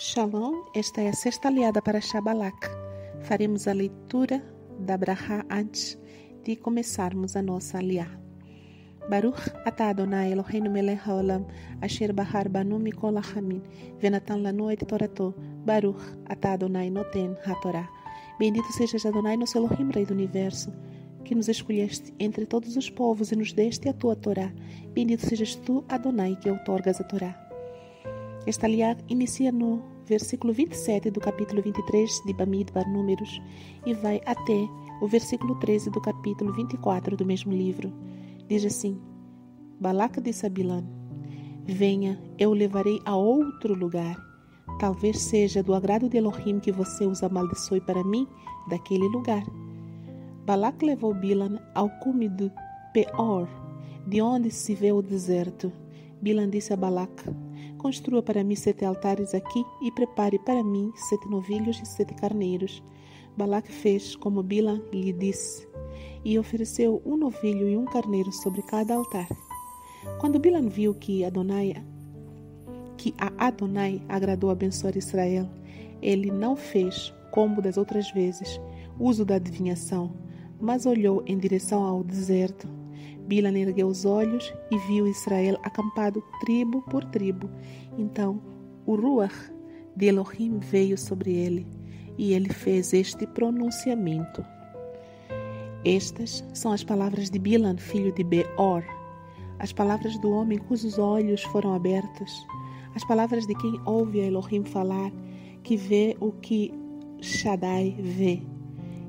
Shalom, esta é a sexta aliada para Shabalak. Faremos a leitura da Braha antes de começarmos a nossa aliá. Baruch atah Adonai Eloheinu melech haolam asher bahar banu mikol hachamin venatan lanu et torato Baruch atah Adonai noten hatorá. Bendito sejas Adonai nosso Elohim, Rei do Universo, que nos escolheste entre todos os povos e nos deste a tua Torá. Bendito sejas tu, Adonai, que outorgas a Torá. Esta aliá inicia no versículo 27 do capítulo 23 de Bamidbar, Números, e vai até o versículo 13 do capítulo 24 do mesmo livro. Diz assim: Balaca disse a Bilã: Venha, eu o levarei a outro lugar. Talvez seja do agrado de Elohim que você os amaldiçoe para mim daquele lugar. Balac levou Bilan ao cume de Peor, de onde se vê o deserto. Bilan disse a Balac: Construa para mim sete altares aqui e prepare para mim sete novilhos e sete carneiros. Balac fez como Bilan lhe disse e ofereceu um novilho e um carneiro sobre cada altar. Quando Bilan viu que Adonai que a Adonai agradou abençoar Israel, ele não fez, como das outras vezes, uso da adivinhação, mas olhou em direção ao deserto Bilan ergueu os olhos e viu Israel acampado tribo por tribo. Então o Ruach de Elohim veio sobre ele e ele fez este pronunciamento. Estas são as palavras de Bilan, filho de Beor, as palavras do homem cujos olhos foram abertos, as palavras de quem ouve a Elohim falar, que vê o que Shaddai vê,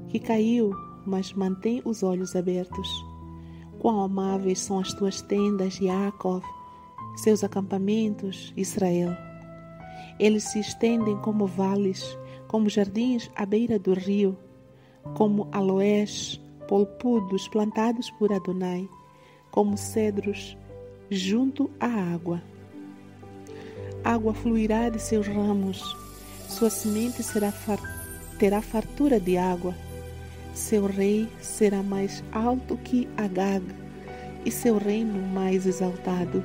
que caiu, mas mantém os olhos abertos. Quão amáveis são as tuas tendas, Yaakov, seus acampamentos, Israel. Eles se estendem como vales, como jardins à beira do rio, como aloés polpudos plantados por Adonai, como cedros junto à água. Água fluirá de seus ramos, sua semente será terá fartura de água seu rei será mais alto que Agag e seu reino mais exaltado.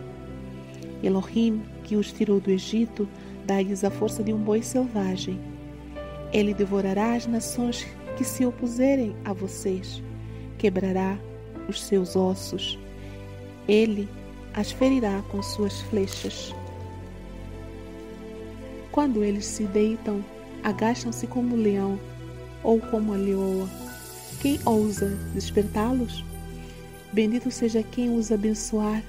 Elohim, que os tirou do Egito, dá-lhes a força de um boi selvagem. Ele devorará as nações que se opuserem a vocês, quebrará os seus ossos. Ele as ferirá com suas flechas. Quando eles se deitam, agacham-se como o leão ou como a leoa quem ousa despertá-los? Bendito seja quem os abençoar.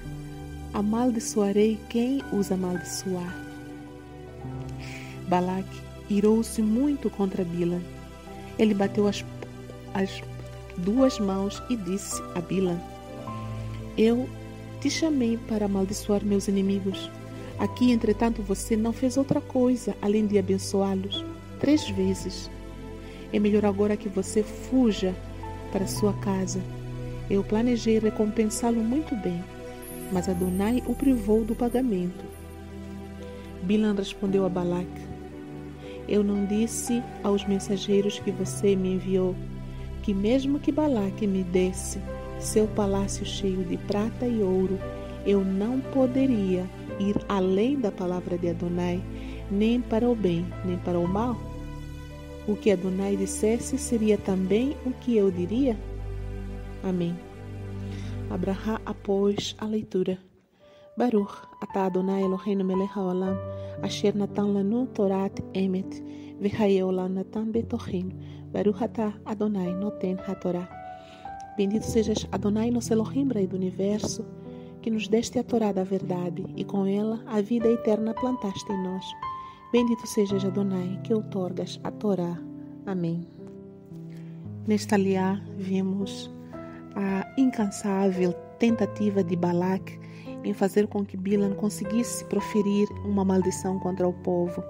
Amaldiçoarei quem os amaldiçoar. Balac irou-se muito contra Bila. Ele bateu as, as duas mãos e disse a Bila: Eu te chamei para amaldiçoar meus inimigos. Aqui, entretanto, você não fez outra coisa além de abençoá-los três vezes. É melhor agora que você fuja para sua casa. Eu planejei recompensá-lo muito bem, mas Adonai o privou do pagamento. Bilan respondeu a Balac: Eu não disse aos mensageiros que você me enviou que, mesmo que Balac me desse seu palácio cheio de prata e ouro, eu não poderia ir além da palavra de Adonai, nem para o bem, nem para o mal? O que Adonai dissesse seria também o que eu diria? Amém. Abraha após a leitura. Baruch atah Adonai Eloheinu melech haolam asher natan lanu torat emet v'chaye olam natan betochim Baruch atah Adonai noten hatorá. Bendito sejas Adonai nosso Elohim, Rei do Universo, que nos deste a Torá da verdade e com ela a vida eterna plantaste em nós. Bendito sejas Adonai, que outorgas a Torá. Amém. Nesta aliá vimos a incansável tentativa de Balac em fazer com que Bilan conseguisse proferir uma maldição contra o povo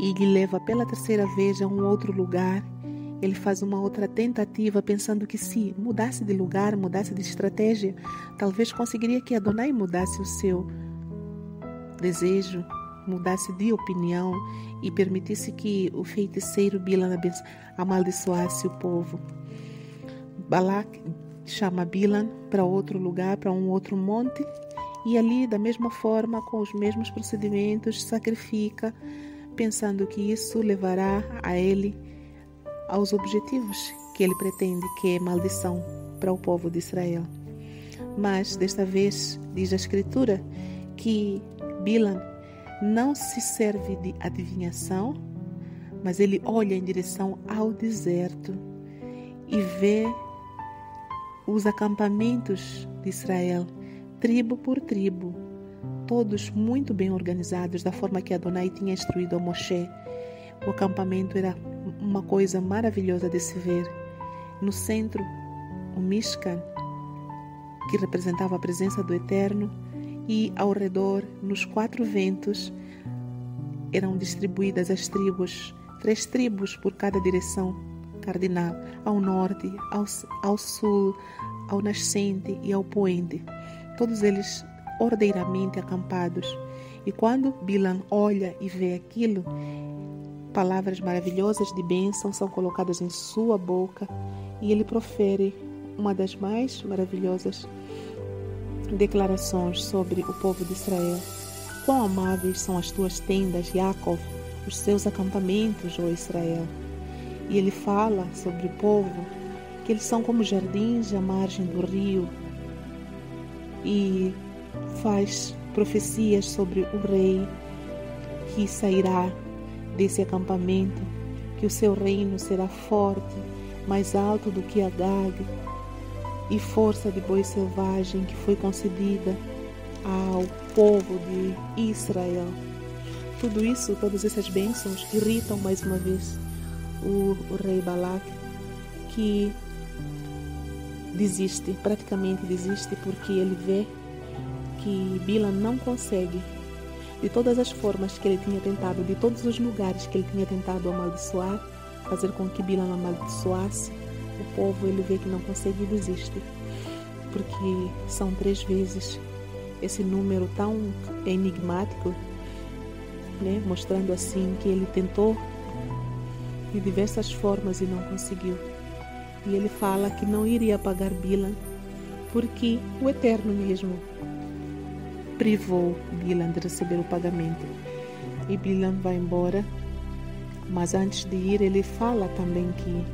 e lhe leva pela terceira vez a um outro lugar. Ele faz uma outra tentativa, pensando que se mudasse de lugar, mudasse de estratégia, talvez conseguiria que Adonai mudasse o seu desejo mudasse de opinião e permitisse que o feiticeiro Bilan amaldiçoasse o povo. Balak chama Bilan para outro lugar, para um outro monte, e ali, da mesma forma, com os mesmos procedimentos, sacrifica pensando que isso levará a ele aos objetivos que ele pretende, que é maldição para o povo de Israel. Mas desta vez diz a Escritura que Bilam não se serve de adivinhação, mas ele olha em direção ao deserto e vê os acampamentos de Israel, tribo por tribo, todos muito bem organizados, da forma que Adonai tinha instruído a Moshe. O acampamento era uma coisa maravilhosa de se ver. No centro, o Mishkan, que representava a presença do Eterno, e ao redor, nos quatro ventos, eram distribuídas as tribos, três tribos por cada direção cardinal, ao norte, ao, ao sul, ao nascente e ao poente. Todos eles ordeiramente acampados. E quando Bilan olha e vê aquilo, palavras maravilhosas de bênção são colocadas em sua boca e ele profere uma das mais maravilhosas declarações sobre o povo de Israel. Quão amáveis são as tuas tendas, Jacob, os seus acampamentos, ó Israel. E ele fala sobre o povo que eles são como jardins à margem do rio e faz profecias sobre o rei que sairá desse acampamento, que o seu reino será forte, mais alto do que Agag, e força de boi selvagem que foi concedida ao povo de Israel. Tudo isso, todas essas bênçãos, irritam mais uma vez o, o rei Balac, que desiste, praticamente desiste, porque ele vê que Bila não consegue, de todas as formas que ele tinha tentado, de todos os lugares que ele tinha tentado amaldiçoar, fazer com que Bila amaldiçoasse, o povo ele vê que não consegue e desiste. Porque são três vezes esse número tão enigmático, né? mostrando assim que ele tentou de diversas formas e não conseguiu. E ele fala que não iria pagar Bilan, porque o Eterno mesmo privou Bilan de receber o pagamento. E Bilan vai embora, mas antes de ir, ele fala também que,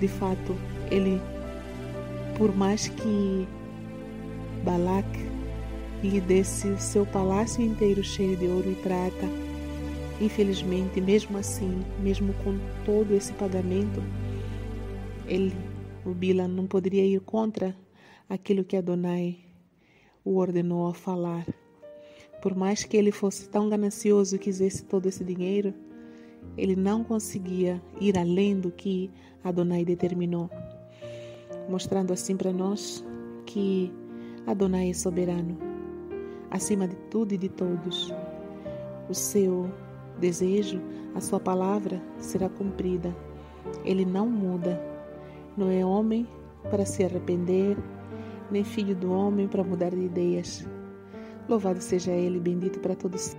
de fato, ele, por mais que Balak lhe desse seu palácio inteiro cheio de ouro e prata, infelizmente, mesmo assim, mesmo com todo esse pagamento, ele, o Bilan, não poderia ir contra aquilo que Adonai o ordenou a falar. Por mais que ele fosse tão ganancioso e quisesse todo esse dinheiro, ele não conseguia ir além do que Adonai determinou, mostrando assim para nós que Adonai é soberano, acima de tudo e de todos. O seu desejo, a sua palavra será cumprida. Ele não muda. Não é homem para se arrepender, nem filho do homem para mudar de ideias. Louvado seja Ele, bendito para todos.